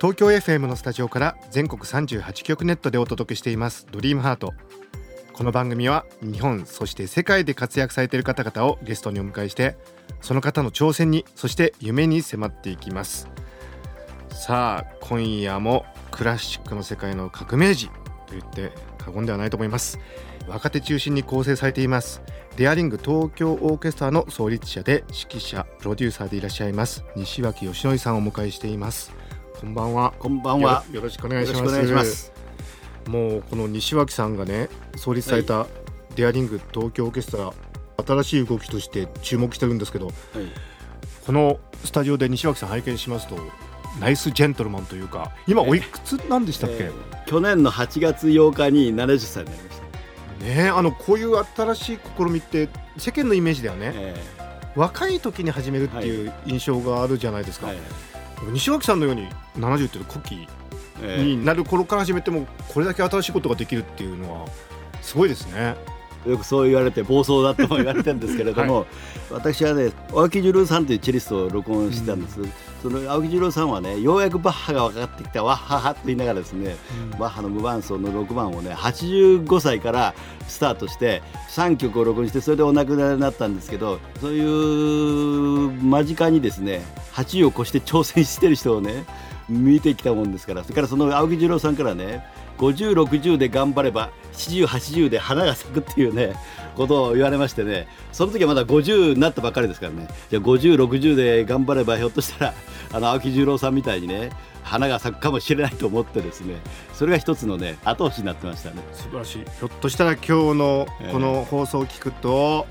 東京 FM のスタジオから全国38局ネットでお届けしています。ドリームハート。この番組は日本そして世界で活躍されている方々をゲストにお迎えしてその方の挑戦にそして夢に迫っていきます。さあ今夜もクラシックの世界の革命児と言って過言ではないと思います。若手中心に構成されています。デアリング東京オーケストラの創立者で指揮者プロデューサーでいらっしゃいます西脇義則さんをお迎えしています。こんばんはこんばんは。よろしくお願いしますよろしくお願いします。もうこの西脇さんがね創立されたデアリング東京オーケストラ新しい動きとして注目してるんですけどはい。このスタジオで西脇さん拝見しますとナイスジェントルマンというか今おいくつなんでしたっけ、えー去年の8月8日に70歳になりました。ねえあのこういう新しい試みって世間のイメージではね、え若い時に始めるっていう印象があるじゃないですか、ーはい。西脇さんのように70っていう古希になる頃から始めてもこれだけ新しいことができるっていうのはすごいですね。よくそう言われて暴走だとも言われてるんですけれども、私はね青木十郎さんというチェリストを録音してたんです、その青木十郎さんはねようやくバッハが分かってきたわっははと言いながらですね、バッハの無伴奏の6番をね85歳からスタートして3曲を録音してそれでお亡くなりになったんですけどそういう間近にですね80を越して挑戦してる人をね見てきたもんですからそれからその青木十郎さんからね5060で頑張れば7080で花が咲くっていうねことを言われましてね。その時はまだ50になったばっかりですからね。じゃあ5060で頑張ればひょっとしたらあの青木十郎さんみたいにね花が咲くかもしれないと思ってですね。それが一つのね後押しになってましたね。素晴らしい。ひょっとしたら今日のええ。この放送を聞くと、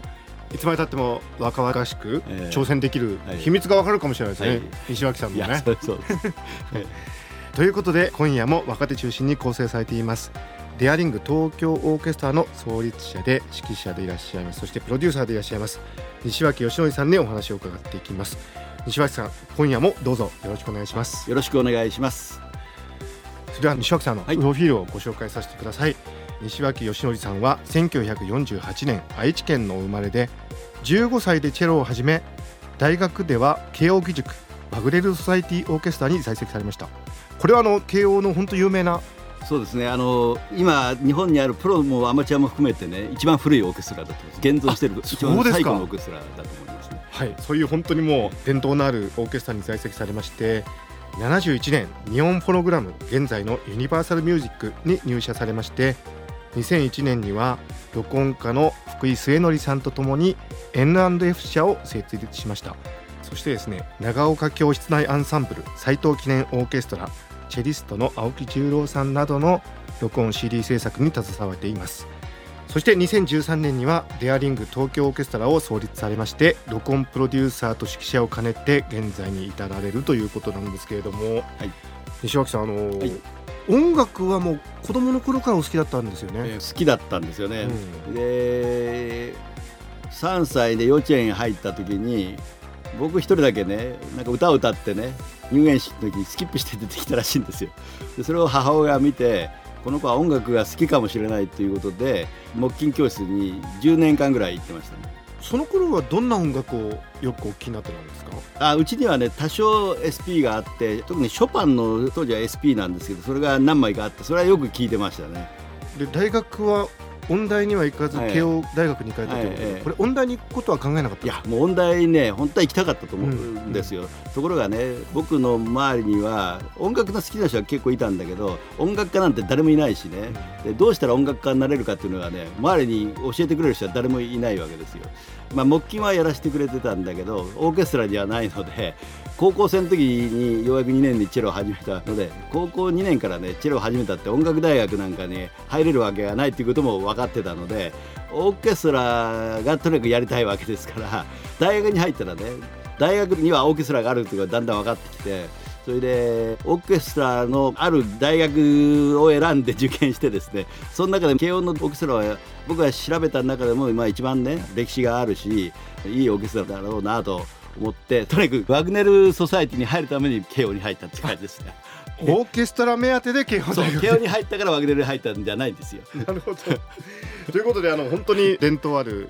いつまでたっても若々しくええ。挑戦できるはい。秘密がわかるかもしれないですね、はい。西脇さんいやのね。そうそう ということで今夜も若手中心に構成されています。デアリング東京オーケストラの創立者で指揮者でいらっしゃいます。そしてプロデューサーでいらっしゃいます西脇義則さんにお話を伺っていきます。西脇さん今夜もどうぞよろしくお願いします。よろしくお願いします。それでは西脇さんのプはい。ロフィールをご紹介させてください、西脇義則さんは1948年愛知県のお生まれで15歳でチェロを始め大学では慶応義塾バグレルソサイティオーケストラに在籍されましたこれはあの慶応の本当有名な？そうですね。あの今日本にあるプロもアマチュアも含めてね一番古いオーケストラだと思います。現存しているあ一番最古のオーケストラだと思います。ねはい、そういう本当にもう伝統のあるオーケストラに在籍されまして71年日本フォノグラム現在のユニバーサルミュージックに入社されまして2001年には録音家の福井末則さんとともに N&F 社を設立しました。そしてですね長岡教室内アンサンブル斉藤記念オーケストラチェリストの青木十郎さんなどの録音 CD 制作に携わっています。そして2013年にはデアリング東京オーケストラを創立されまして録音プロデューサーと指揮者を兼ねて現在に至られるということなんですけれども、西脇さんあの、はい。音楽はもう子供の頃からお好きだったんですよね。えー好きだったんですよね、うん。で3歳で幼稚園入った時に僕一人だけねなんか歌を歌ってね入園式の時にスキップして出てきたらしいんですよ。でそれを母親が見てこの子は音楽が好きかもしれないということで木琴教室に10年間ぐらい行ってましたね。その頃はどんな音楽をよくお聴きになってたんですか？あうちにはね多少 SP があって特にショパンの当時は SP なんですけどそれが何枚かあってそれはよく聞いてましたね。で大学は音大には行かずはい。慶応大学に行かれたということで、これ音大に行くことは考えなかったいやもう音大ね本当は行きたかったと思うん。ですよ、ところがね僕の周りには音楽の好きな人は結構いたんだけど音楽家なんて誰もいないしね、でどうしたら音楽家になれるかっていうのがね周りに教えてくれる人は誰もいないわけですよ。まあ、木琴はやらせてくれてたんだけどオーケストラにはないので高校生の時にようやく2年にチェロを始めたので高校2年からねチェロを始めたって音楽大学なんかに入れるわけがないっていうことも分かってたのでオーケストラがとにかくやりたいわけですから大学に入ったらね大学にはオーケストラがあるっていうのがだんだん分かってきてそれでオーケストラのある大学を選んで受験してですねその中で慶応のオーケストラは僕が調べた中でも、まあ、一番ね歴史があるしいいオーケストラだろうなと思ってとにかくワグネル・ソサエティに入るために慶応に入ったって感じですね。オーケストラ目当てで慶応大学慶応に入ったからワグネルに入ったんじゃないんですよ。なるほど。ということであの本当に伝統ある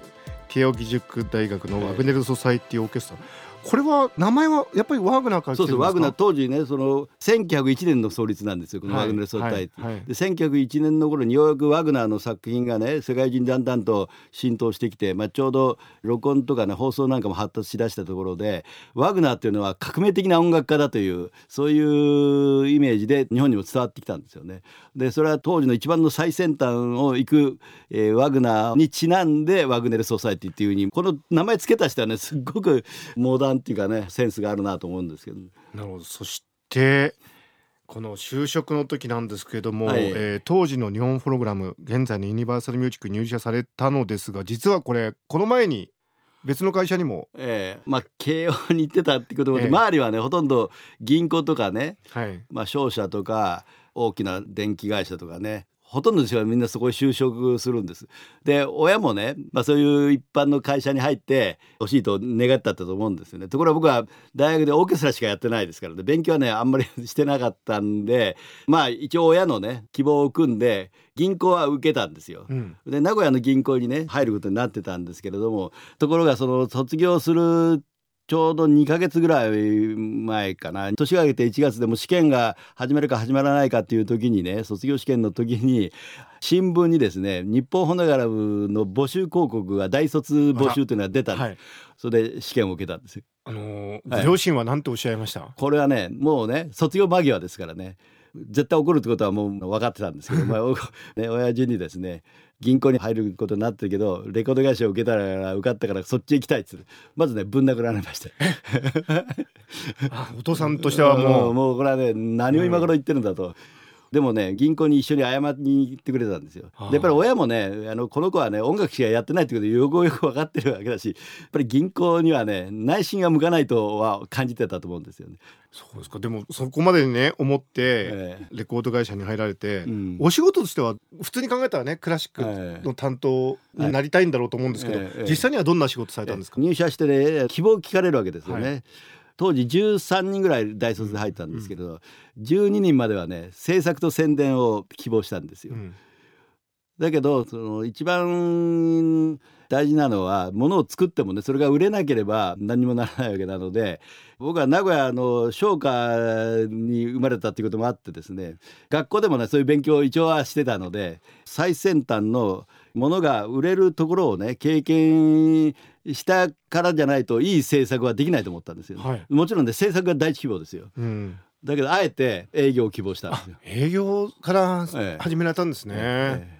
慶応義塾大学のワグネル・ソサイティオーケストラ、これは名前はやっぱりワーグナーから来そうそうワグナー当時ねその1901年の創立なんですよこのワグネル総隊って、はいはい。はいで1901年の頃にようやくワグナーの作品がね世界中にだんだんと浸透してきて、まあ、ちょうど録音とかね放送なんかも発達しだしたところでワグナーっていうのは革命的な音楽家だというそういうイメージで日本にも伝わってきたんですよね。でそれは当時の一番の最先端を行く、えーワグナーにちなんでワグネル・ソサイティっていうふうにこの名前つけた人はねすっごくモダンっていうかねセンスがあるなと思うんですけど。なるほど。そしてこの就職の時なんですけれども、はい。えー当時の日本フォログラム現在のユニバーサルミュージックに入社されたのですが実はこれこの前に別の会社にも、ええまあ慶応に行ってたってことで、ええ。周りはねほとんど銀行とかね、はい、まあ、商社とか大きな電気会社とかねほとんどの人はみんなそこに就職するんです。で親もね、まあ、そういう一般の会社に入ってほしいと願ったと思うんですよね。ところが僕は大学でオーケストラしかやってないですからね勉強はねあんまり してなかったんでまあ一応親のね希望を組んで銀行は受けたんですよ。うん、で名古屋の銀行にね入ることになってたんですけれどもところがその卒業するちょうど2ヶ月ぐらい前かな。年が明けて1月でも試験が始まるか始まらないかっていう時にね卒業試験の時に新聞にですね日本ホノグラムの募集広告が大卒募集というのが出たんです、はい。それで試験を受けたんですよ。あのーはい。ご両親は何とおっしゃいました、これはねもうね卒業間際ですからね。絶対起こるってことはもう分かってたんですけど、まあおね、親父にですね銀行に入ることになってるけどレコード会社を受けたら受かったからそっち行きたいっつって。まずねぶん殴られました あお父さんとしてはもう、もうこれはね何を今頃言ってるんだと。でもね銀行に一緒に謝りに行ってくれたんですよ。でやっぱり親もねあのこの子はね音楽しかやってないってことでよくよく分かってるわけだしやっぱり銀行にはね内心が向かないとは感じてたと思うんですよね。そうですか。でもそこまでね思ってええ。レコード会社に入られて、うん。お仕事としては普通に考えたらねクラシックの担当になりたいんだろうと思うんですけど、ええええ。実際にはどんな仕事されたんですか、入社してね希望を聞かれるわけですよね。は当時13人ぐらい大卒で入ったんですけど、12人まではね制作と宣伝を希望したんですよ。うんだけどその一番大事なのは物を作ってもねそれが売れなければ何にもならないわけなので僕は名古屋の商家に生まれたっていうこともあってですね学校でもねそういう勉強を一応はしてたので最先端のものが売れるところをね経験したからじゃないといい制作はできないと思ったんですよ、はい。もちろんね制作が第一希望ですよ。うん。だけどあえて営業を希望したんですよ。営業からええ。始められたんですね、ええ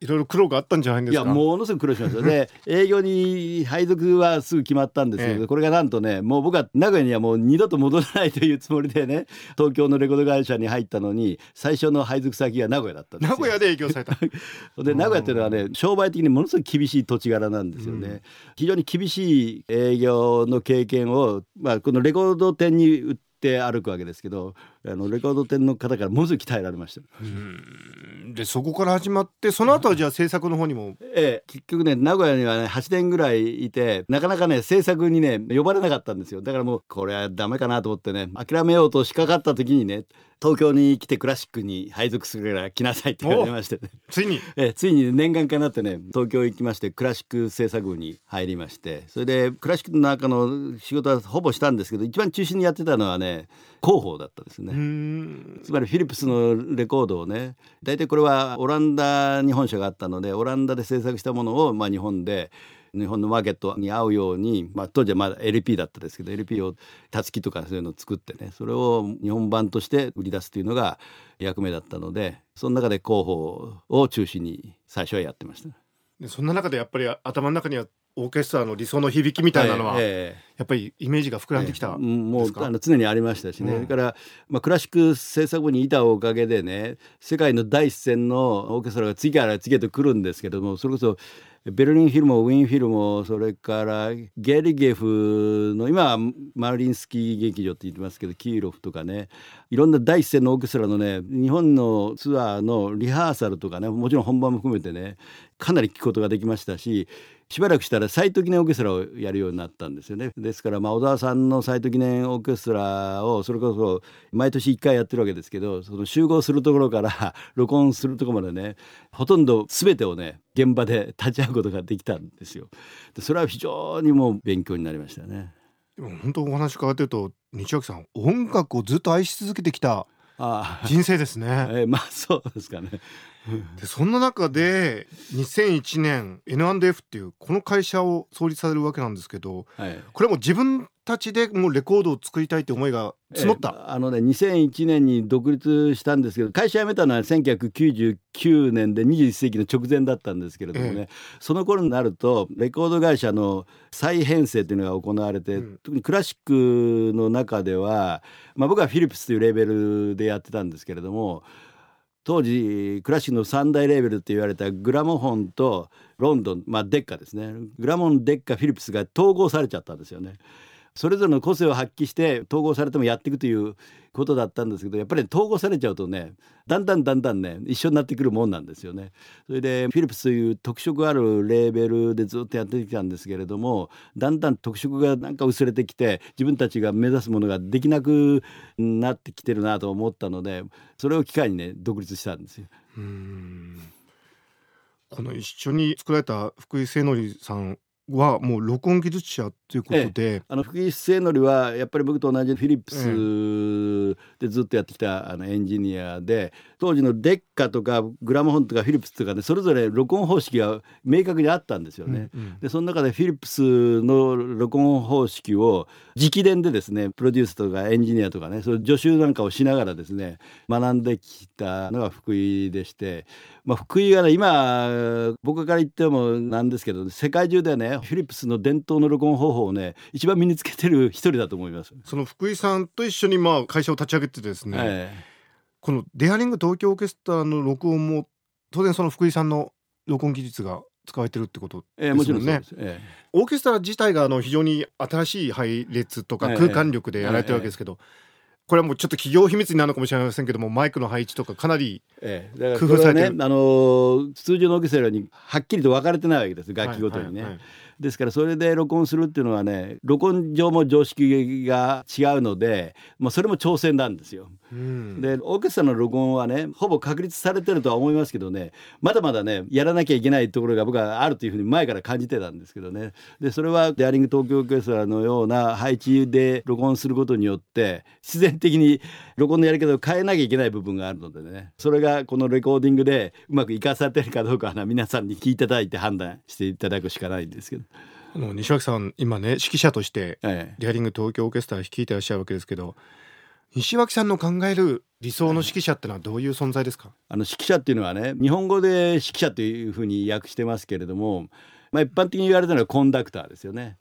いろいろ苦労があったんじゃないんでいやすかものすごく苦労しました。で 営業に配属はすぐ決まったんですけど、ええ。これがなんとねもう僕は名古屋にはもう二度と戻らないというつもりでね 東京のレコード会社に入ったのに最初の配属先が名古屋だったんですよ。名古屋で営業された。で名古屋っていうのはね商売的にものすごく厳しい土地柄なんですよね、うん。非常に厳しい営業の経験を、まあ、このレコード店に売って歩くわけですけどあのレコード店の方からものすごく鍛えられました。でそこから始まってその後はじゃあ制作の方にもええ、結局ね名古屋にはね8年ぐらいいてなかなかね制作にね呼ばれなかったんですよ。だからもうこれはダメかなと思ってね諦めようとしかかった時にね東京に来てクラシックに配属するから来なさいって言われましてついに。えついに念願かなってね東京行きましてクラシック制作部に入りまして。それでクラシックの中の仕事はほぼしたんですけど一番中心にやってたのはね広報だったですね。つまりフィリップスのレコードをね大体これはオランダに本社があったのでオランダで制作したものをまあ日本で日本のマーケットに合うように、まあ、当時はまだ LP だったですけど LP をたつきとかそういうのを作ってねそれを日本版として売り出すというのが役目だったのでその中で広報を中心に最初はやってました。でそんな中でやっぱり頭の中にはオーケストラの理想の響きみたいなのは、ええやっぱりイメージが膨らんできたええ。もですかうあの常にありましたしね、うん。それから、まあ、クラシック制作部にいたおかげでね世界の第一線のオーケストラが次から次へと来るんですけどもそれこそベルリンフィルもウィンフィルもそれからゲリゲフの今はマリンスキー劇場って言ってますけどキーロフとかねいろんな第一線のオーケストラのね日本のツアーのリハーサルとかねもちろん本番も含めてねかなり聞くことができましたししばらくしたら斎藤記念オーケストラをやるようになったんですよね。ですからまあ小沢さんの斎藤記念オーケストラをそれこそ毎年1回やってるわけですけどその集合するところから 録音するところまでねほとんど全てをね現場で立ち会うことができたんですよ。でそれは非常にもう勉強になりましたね。でも本当お話伺ってると西脇さん音楽をずっと愛し続けてきた人生ですね。えーまあそうですかねでそんな中で2001年 N&F っていうこの会社を創立されるわけなんですけどはい。これはもう自分たちでもうレコードを作りたいって思いが募った、えーあのね2001年に独立したんですけど会社辞めたのは1999年で21世紀の直前だったんですけれどもね、えその頃になるとレコード会社の再編成というのが行われて、うん。特にクラシックの中では、まあ、僕はフィリップスというレーベルでやってたんですけれども当時クラシックの三大レーベルって言われたグラモフォンとロンドン、まあ、デッカですねグラモンデッカフィリップスが統合されちゃったんですよね。それぞれの個性を発揮して統合されてもやっていくということだったんですけどやっぱり統合されちゃうとねだんだんだんだんね一緒になってくるもんなんですよね。それでフィリップスという特色あるレーベルでずっとやってきたんですけれどもだんだん特色がなんか薄れてきて自分たちが目指すものができなくなってきてるなと思ったのでそれを機会にね独立したんですよ。うんこの一緒に作られた福井聖則さんはもう録音技術者ということで、あの福井末則はやっぱり僕と同じフィリップスでずっとやってきたあのエンジニアで当時のデッカとかグラモフォンとかフィリップスとかねそれぞれ録音方式が明確にあったんですよね。うんうん。でその中でフィリップスの録音方式を直伝でですねプロデュースとかエンジニアとかねそういう助手なんかをしながらですね学んできたのが福井でして、まあ、福井はね今僕から言ってもなんですけど世界中でねフィリップスの伝統の録音方法をね一番身につけてる一人だと思います。その福井さんと一緒にまあ会社を立ち上げてですね、えこのデアリング東京オーケストラの録音も当然その福井さんの録音技術が使われてるってことえええですもんねもちろんそうです。えオーケストラ自体があの非常に新しい配列とかええ。空間力でやられてるわけですけど、これはもうちょっと企業秘密になるのかもしれませんけどもマイクの配置とかかなり工夫されてる。ねあのー通常のオーケストラにはっきりと分かれてないわけです。楽器ごとにね。はいはいはいですからそれで録音するっていうのはね録音上も常識が違うので、まあ、それも挑戦なんですよ。うんでオーケストラの録音はねほぼ確立されてるとは思いますけどねまだまだねやらなきゃいけないところが僕はあるというふうに前から感じてたんですけどねでそれはデアリング東京オーケストラのような配置で録音することによって必然的に録音のやり方を変えなきゃいけない部分があるのでねそれがこのレコーディングでうまく生かされてるかどうかはな皆さんに聞いていただいて判断していただくしかないんですけど。あの西脇さん今ね指揮者としてええデアリング東京オーケストラ率いてらっしゃるわけですけど西脇さんの考える理想の指揮者ってのはどういう存在ですか、あの指揮者っていうのはね日本語で指揮者というふうに訳してますけれども、まあ、一般的に言われたのはコンダクターですよね。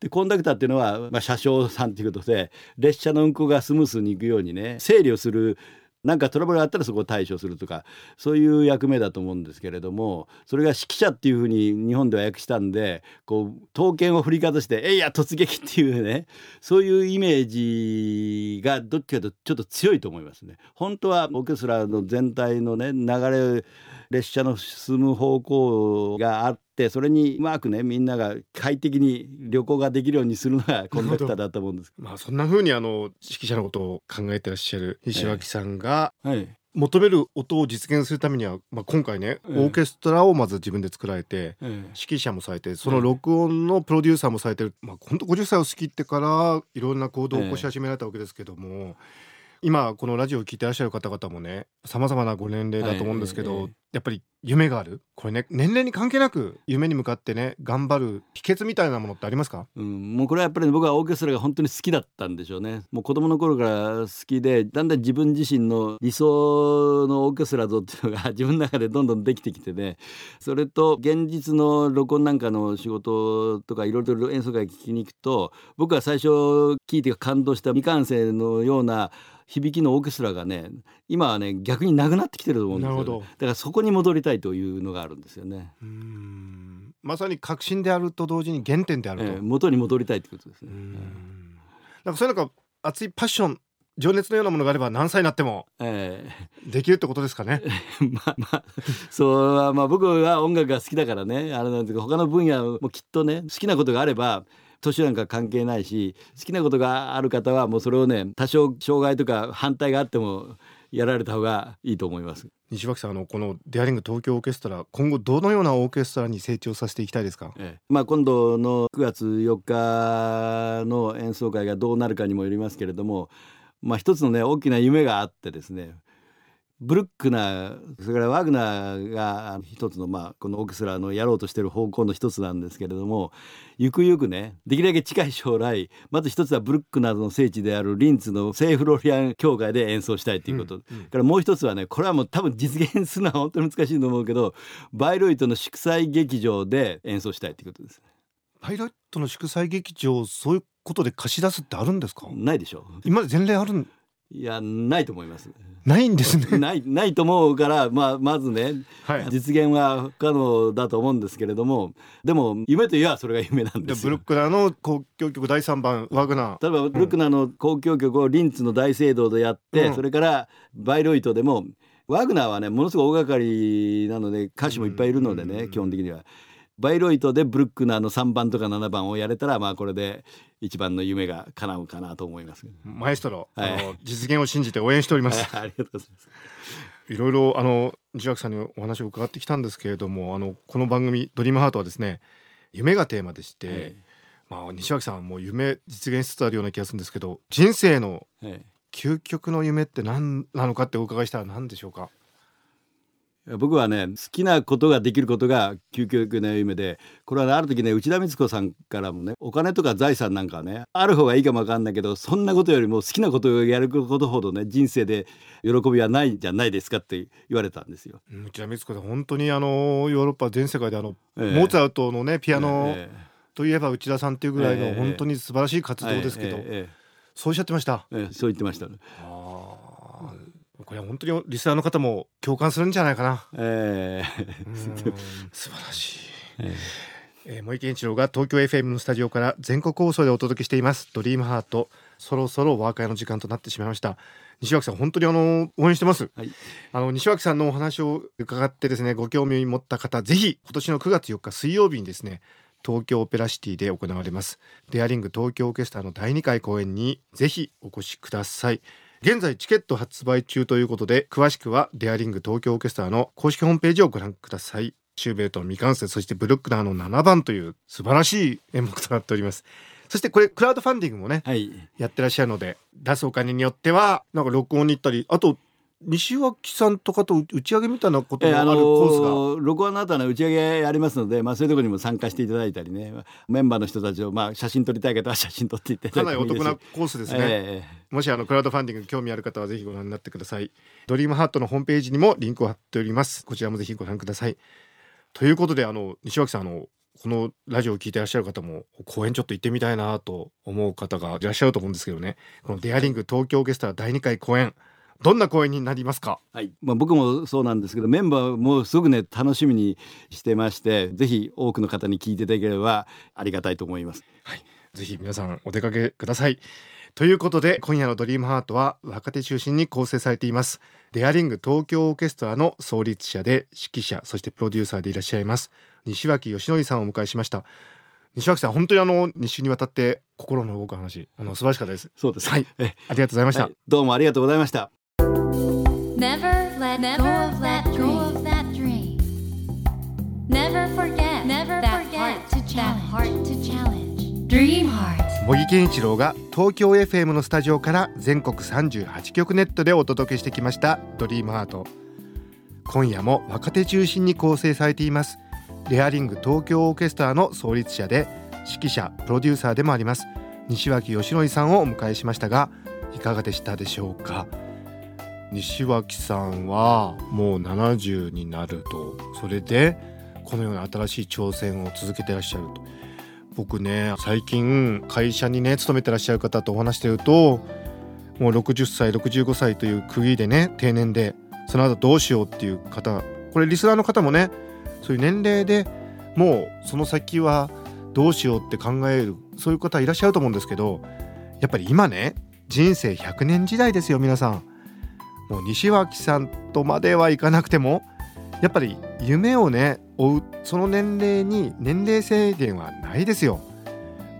でコンダクターっていうのは、まあ、車掌さんということで列車の運行がスムースにいくようにね整理をするなんかトラブルがあったらそこを対処するとかそういう役目だと思うんですけれどもそれが指揮者っていうふうに日本では訳したんでこう刀剣を振りかざして「えいや突撃!」っていうねそういうイメージがどっちかというとちょっと強いと思いますね。本当はオーケストラの全体のね流れ列車の進む方向があってそれにうまくねみんなが快適に旅行ができるようにするのがコンダクターだと思うんです。まあそんな風にあの指揮者のことを考えてらっしゃる西脇さんがはい。求める音を実現するためには、まあ、今回ね、ええ。オーケストラをまず自分で作られてえ指揮者もされてその録音のプロデューサーもされてる、まあ、本当50歳を過ぎてからいろんな行動を起こし始められたわけですけども、今このラジオを聞いてらっしゃる方々もねさまざまなご年齢だと思うんですけど、ええええやっぱり夢がある？これね年齢に関係なく夢に向かってね頑張る秘訣みたいなものってありますか？うん、もうこれはやっぱり僕はオーケストラが本当に好きだったんでしょうね。もう子供の頃から好きでだんだん自分自身の理想のオーケストラ像っていうのが 自分の中でどんどんできてきてね。それと現実の録音なんかの仕事とかいろいろ演奏会聞きに行くと僕は最初聞いて感動した未完成のような響きのオーケストラがね今はね逆になくなってきてると思うんですよ、ね、なるほど。だからそここに戻りたいというのがあるんですよね。うん。まさに革新であると同時に原点であると、えー元に戻りたいってことですね。うん。なんかそういうなんか熱いパッション情熱のようなものがあれば何歳になってもえできるってことですかね。ー まあまあそうはまあ僕は音楽が好きだからねあれなんですけど他の分野もきっとね好きなことがあれば年なんか関係ないし好きなことがある方はもうそれをね多少障害とか反対があってもやられた方がいいと思います。西脇さんあのこのデアリング東京オーケストラ今後どのようなオーケストラに成長させていきたいですか？ええまあ、今度の9月4日の演奏会がどうなるかにもよりますけれども、まあ、一つのね大きな夢があってですねブルックナーそれからワグナーが一つの、まあ、このオーケストラのやろうとしている方向の一つなんですけれどもゆくゆくねできるだけ近い将来まず一つはブルックナーの聖地であるリンツの聖フロリアン教会で演奏したいということ、うんうんからもう一つはねこれはもう多分実現するのは本当に難しいと思うけどバイロイトの祝祭劇場で演奏したいということです。パイロットの祝祭劇場そういうことで貸し出すってあるんですか？ないでしょ今まで前例あるんいやないと思います。ないんですね。ないないと思うから、まあ、まずねはい。実現は不可能だと思うんですけれどもでも夢といえばそれが夢なんですブルッ。クナーの交響曲第三番ワグナー。例えばブルックナーの交響曲をリンツの大聖堂でやって、うんそれからバイロイトでもワグナーはねものすごい大掛かりなので歌手もいっぱいいるのでね、うん基本的には。バイロイトでブルックナーの3番とか7番をやれたらまあこれで一番の夢が叶うかなと思います。マエストロ、はいあの実現を信じて応援しております。はいありがとうございます。いろいろあの西脇さんにお話を伺ってきたんですけれども、あのこの番組ドリームハートはですね、夢がテーマでして、えまあ西脇さんはもう夢実現しつつあるような気がするんですけど、人生のええ究極の夢って何なのかってお伺いしたら何でしょうか？僕はね好きなことができることが究極の夢でこれはねある時ね内田光子さんからもねお金とか財産なんかはねある方がいいかもわかんないけどそんなことよりも好きなことをやることほどね人生で喜びはないんじゃないですかって言われたんですよ。うん内田光子さん本当にあのヨーロッパ全世界であの、ええモーツァルトのねピアノえといえば内田さんっていうぐらいええの本当に素晴らしい活動ですけど、そうおっしゃってました。えええそう言ってましたね。これは本当にリスナーの方も共感するんじゃないかな。ええ。うん。素晴らしい。ええ。ー、森健一郎が東京 FM のスタジオから全国放送でお届けしています「ドリームハート。そろそろお別れの時間となってしまいました。西脇さん本当にあの応援してます。はい。あの西脇さんのお話を伺ってですねご興味を持った方ぜひ今年の9月4日水曜日にですね東京オペラシティで行われます。デアリング東京オーケストラの第2回公演にぜひお越しください現在チケット発売中ということで詳しくはデアリング東京オーケストラの公式ホームページをご覧ください。シューベルトの未完成そしてブルックナーの7番という素晴らしい演目となっております。そしてこれクラウドファンディングもねはい。やってらっしゃるので出すお金によってはなんか録音に行ったりあと西脇さんとかと打ち上げみたいなこともあるコースが、ー録音の後の打ち上げありますので、まあ、そういうところにも参加していただいたりね。メンバーの人たちを、まあ、写真撮りたい方は写真撮っていただかなりお いてもいいです得なコースですね、えもしあのクラウドファンディング興味ある方はぜひご覧になってください。ドリームハートのホームページにもリンクを貼っております。こちらもぜひご覧ください。ということであの西脇さんあのこのラジオを聞いてらっしゃる方も公演ちょっと行ってみたいなと思う方がいらっしゃると思うんですけどね。このデアリング東京オーケストラ第2回公演どんな公演になりますか？えはい。まあ、僕もそうなんですけどメンバーもすごくね楽しみにしてましてぜひ多くの方に聞いていただければありがたいと思います。ぜひ皆さんお出かけください。ということで今夜のドリームハートは若手中心に構成されています。デアリング東京オーケストラの創立者で指揮者そしてプロデューサーでいらっしゃいます西脇義則さんをお迎えしました。西脇さん本当にあの2週にわたって心の動く話あの素晴らしかったです。そうです。はい。え。ありがとうございました、はい。どうもありがとうございました。Never let go of that dream. Never forget Never that forget heart to that challenge. heart to challenge. Dream Heart. 茂木健一郎が東京 FM のスタジオから全国38局ネットでお届けしてきました「ドリームハート今夜も若手中心に構成されていますレアリング東京オーケストラの創立者で指揮者プロデューサーでもあります西脇義則さんをお迎えしましたがいかがでしたでしょうか？西脇さんはもう70になると。それでこのような新しい挑戦を続けてらっしゃると。僕ね最近会社にね勤めてらっしゃる方とお話してるともう60歳65歳という区切りでね定年でその後どうしようっていう方これリスナーの方もねそういう年齢でもうその先はどうしようって考えるそういう方いらっしゃると思うんですけどやっぱり今ね人生100年時代ですよ皆さん。もう西脇さんとまではいかなくてもやっぱり夢をね追うその年齢に年齢制限はないですよ。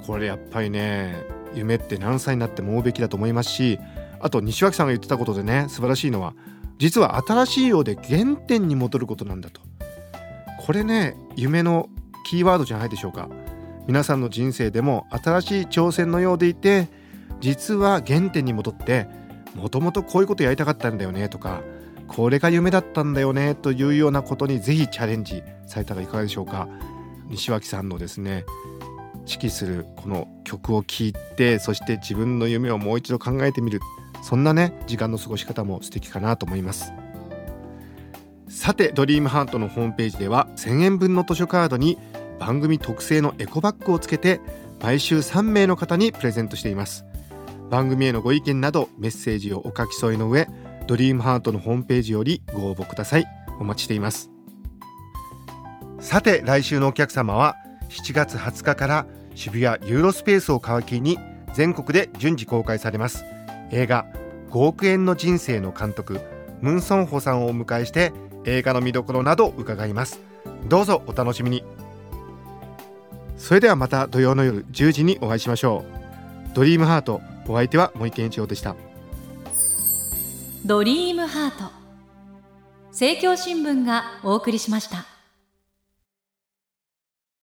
これやっぱりね夢って何歳になっても追うべきだと思いますしあと西脇さんが言ってたことでね素晴らしいのは実は新しいようで原点に戻ることなんだと。これね夢のキーワードじゃないでしょうか。皆さんの人生でも新しい挑戦のようでいて実は原点に戻ってもともとこういうことやりたかったんだよねとかこれが夢だったんだよねというようなことにぜひチャレンジされたらいかがでしょうか。西脇さんのですね指揮するこの曲を聴いてそして自分の夢をもう一度考えてみる。そんなね時間の過ごし方も素敵かなと思います。さてドリームハートのホームページでは1000円分の図書カードに番組特製のエコバッグをつけて毎週3名の方にプレゼントしています。番組へのご意見などメッセージをお書き添えの上ドリームハートのホームページよりご応募ください。お待ちしています。さて来週のお客様は7月20日から渋谷ユーロスペースを皮切りに全国で順次公開されます。映画5億円の人生の監督ムン・ソンホさんをお迎えして映画の見どころなど伺います。どうぞお楽しみに。それではまた土曜の夜10時にお会いしましょう。ドリームハートお相手は森健一郎でした。ドリームハート。政教新聞がお送りしました。